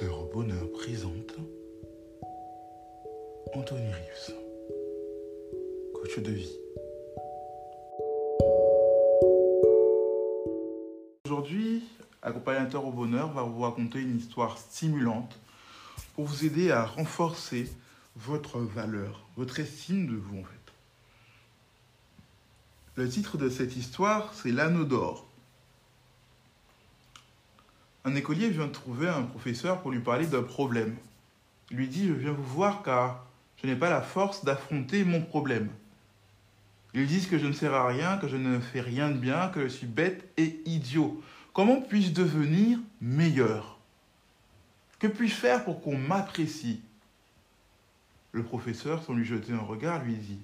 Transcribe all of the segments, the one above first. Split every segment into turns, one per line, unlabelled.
Au bonheur présente Anthony Rives, coach de vie. Aujourd'hui, Accompagnateur au bonheur va vous raconter une histoire stimulante pour vous aider à renforcer votre valeur, votre estime de vous en fait. Le titre de cette histoire, c'est L'anneau d'or. Un écolier vient trouver un professeur pour lui parler d'un problème. Il lui dit, je viens vous voir car je n'ai pas la force d'affronter mon problème. Ils disent que je ne sers à rien, que je ne fais rien de bien, que je suis bête et idiot. Comment puis-je devenir meilleur? Que puis-je faire pour qu'on m'apprécie? Le professeur, sans lui jeter un regard, lui dit,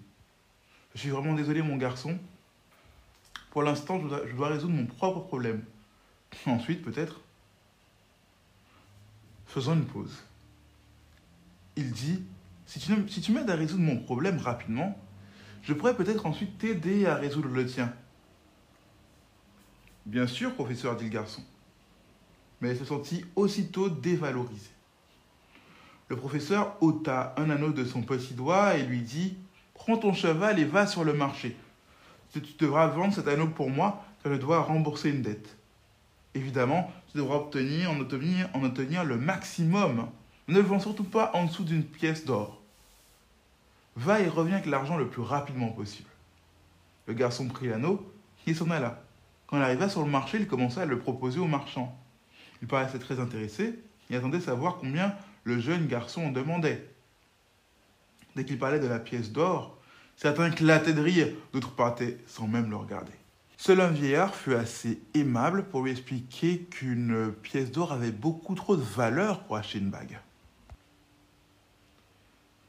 je suis vraiment désolé mon garçon. Pour l'instant, je dois, résoudre mon propre problème. Ensuite, peut-être, Faisons une pause. Il dit, si tu, m'aides à résoudre mon problème rapidement, je pourrais peut-être ensuite t'aider à résoudre le tien. Bien sûr, professeur, dit le garçon. Mais il se sentit aussitôt dévalorisé. Le professeur ôta un anneau de son petit doigt et lui dit Prends ton cheval et va sur le marché. Tu devras vendre cet anneau pour moi, car je dois rembourser une dette. Évidemment, tu devras obtenir, en, obtenir, en obtenir le maximum. Ne vends surtout pas en dessous d'une pièce d'or. Va et reviens avec l'argent le plus rapidement possible. Le garçon prit l'anneau et s'en alla. Quand il arriva sur le marché, il commença à le proposer au marchand. Il paraissait très intéressé et attendait savoir combien le jeune garçon en demandait. Dès qu'il parlait de la pièce d'or, certains éclataient de rire, d'autres partaient sans même le regarder. Seul un vieillard fut assez aimable pour lui expliquer qu'une pièce d'or avait beaucoup trop de valeur pour acheter une bague.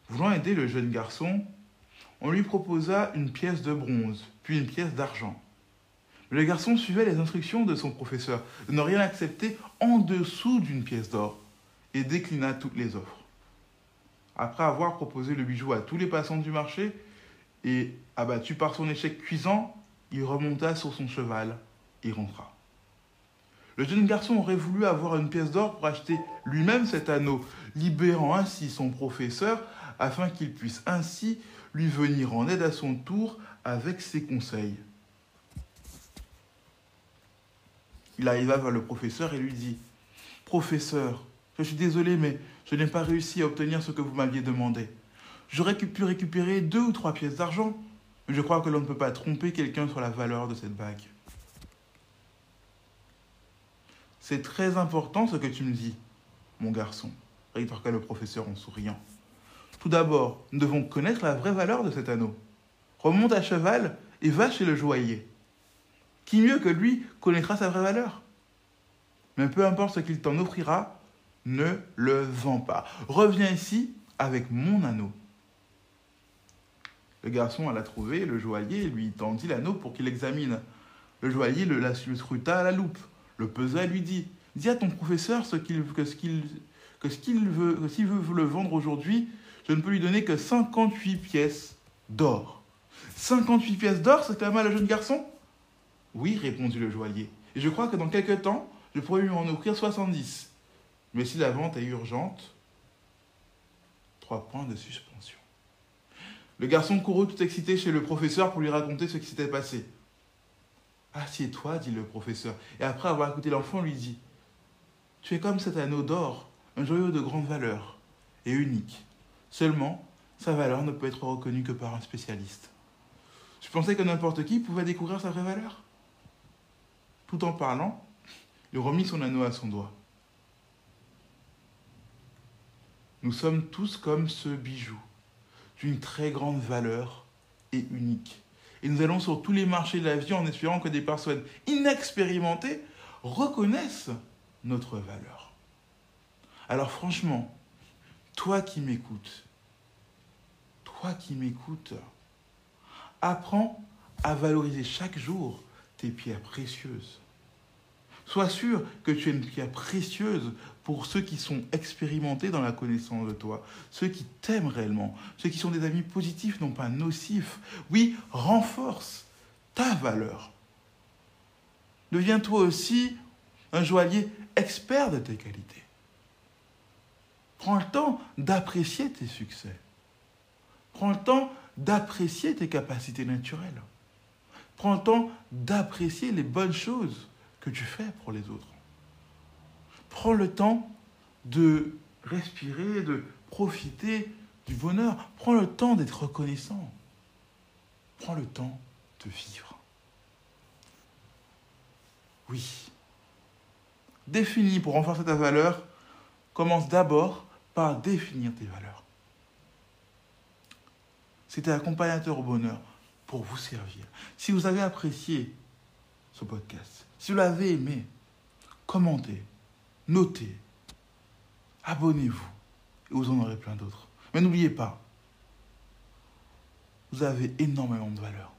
Voulant aider le jeune garçon, on lui proposa une pièce de bronze, puis une pièce d'argent. Le garçon suivait les instructions de son professeur de ne rien accepter en dessous d'une pièce d'or et déclina toutes les offres. Après avoir proposé le bijou à tous les passants du marché et abattu par son échec cuisant, il remonta sur son cheval et rentra. Le jeune garçon aurait voulu avoir une pièce d'or pour acheter lui-même cet anneau, libérant ainsi son professeur afin qu'il puisse ainsi lui venir en aide à son tour avec ses conseils. Il arriva vers le professeur et lui dit Professeur, je suis désolé, mais je n'ai pas réussi à obtenir ce que vous m'aviez demandé. J'aurais pu récupérer deux ou trois pièces d'argent, je crois que l'on ne peut pas tromper quelqu'un sur la valeur de cette bague. C'est très important ce que tu me dis, mon garçon, rétorqua le professeur en souriant. Tout d'abord, nous devons connaître la vraie valeur de cet anneau. Remonte à cheval et va chez le joaillier. Qui mieux que lui connaîtra sa vraie valeur? Mais peu importe ce qu'il t'en offrira, ne le vends pas. Reviens ici avec mon anneau. Le garçon alla trouver le joaillier lui tendit l'anneau pour qu'il l'examine. Le joaillier le, scruta à la loupe, le pesa et lui dit Dis à ton professeur ce qu'il, que veut, s'il veut le vendre aujourd'hui, je ne peux lui donner que 58 pièces d'or. 58 pièces d'or, s'exclama le jeune garçon? Oui, répondit le joaillier. Et je crois que dans quelque temps, je pourrais lui en offrir 70. Mais si la vente est urgente, trois points de suspension. Le garçon courut tout excité chez le professeur pour lui raconter ce qui s'était passé. Assieds-toi, dit le professeur, et après avoir écouté l'enfant, lui dit Tu es comme cet anneau d'or, un joyau de grande valeur et unique. Seulement, sa valeur ne peut être reconnue que par un spécialiste. Je pensais que n'importe qui pouvait découvrir sa vraie valeur. Tout en parlant, il remit son anneau à son doigt. Nous sommes tous comme ce bijou d'une très grande valeur et unique. Et nous allons sur tous les marchés de la vie en espérant que des personnes inexpérimentées reconnaissent notre valeur. Alors franchement, toi qui m'écoutes, toi qui m'écoutes, apprends à valoriser chaque jour tes pierres précieuses. Sois sûr que tu es une pierre précieuse pour ceux qui sont expérimentés dans la connaissance de toi, ceux qui t'aiment réellement, ceux qui sont des amis positifs, non pas nocifs. Oui, renforce ta valeur. Deviens toi aussi un joaillier expert de tes qualités. Prends le temps d'apprécier tes succès. Prends le temps d'apprécier tes capacités naturelles. Prends le temps d'apprécier les bonnes choses que tu fais pour les autres. Prends le temps de respirer, de profiter du bonheur. Prends le temps d'être reconnaissant. Prends le temps de vivre. Oui. Définis pour renforcer ta valeur. Commence d'abord par définir tes valeurs. C'était accompagnateur au bonheur pour vous servir. Si vous avez apprécié ce podcast, si vous l'avez aimé, commentez, notez, abonnez-vous et vous en aurez plein d'autres. Mais n'oubliez pas, vous avez énormément de valeur.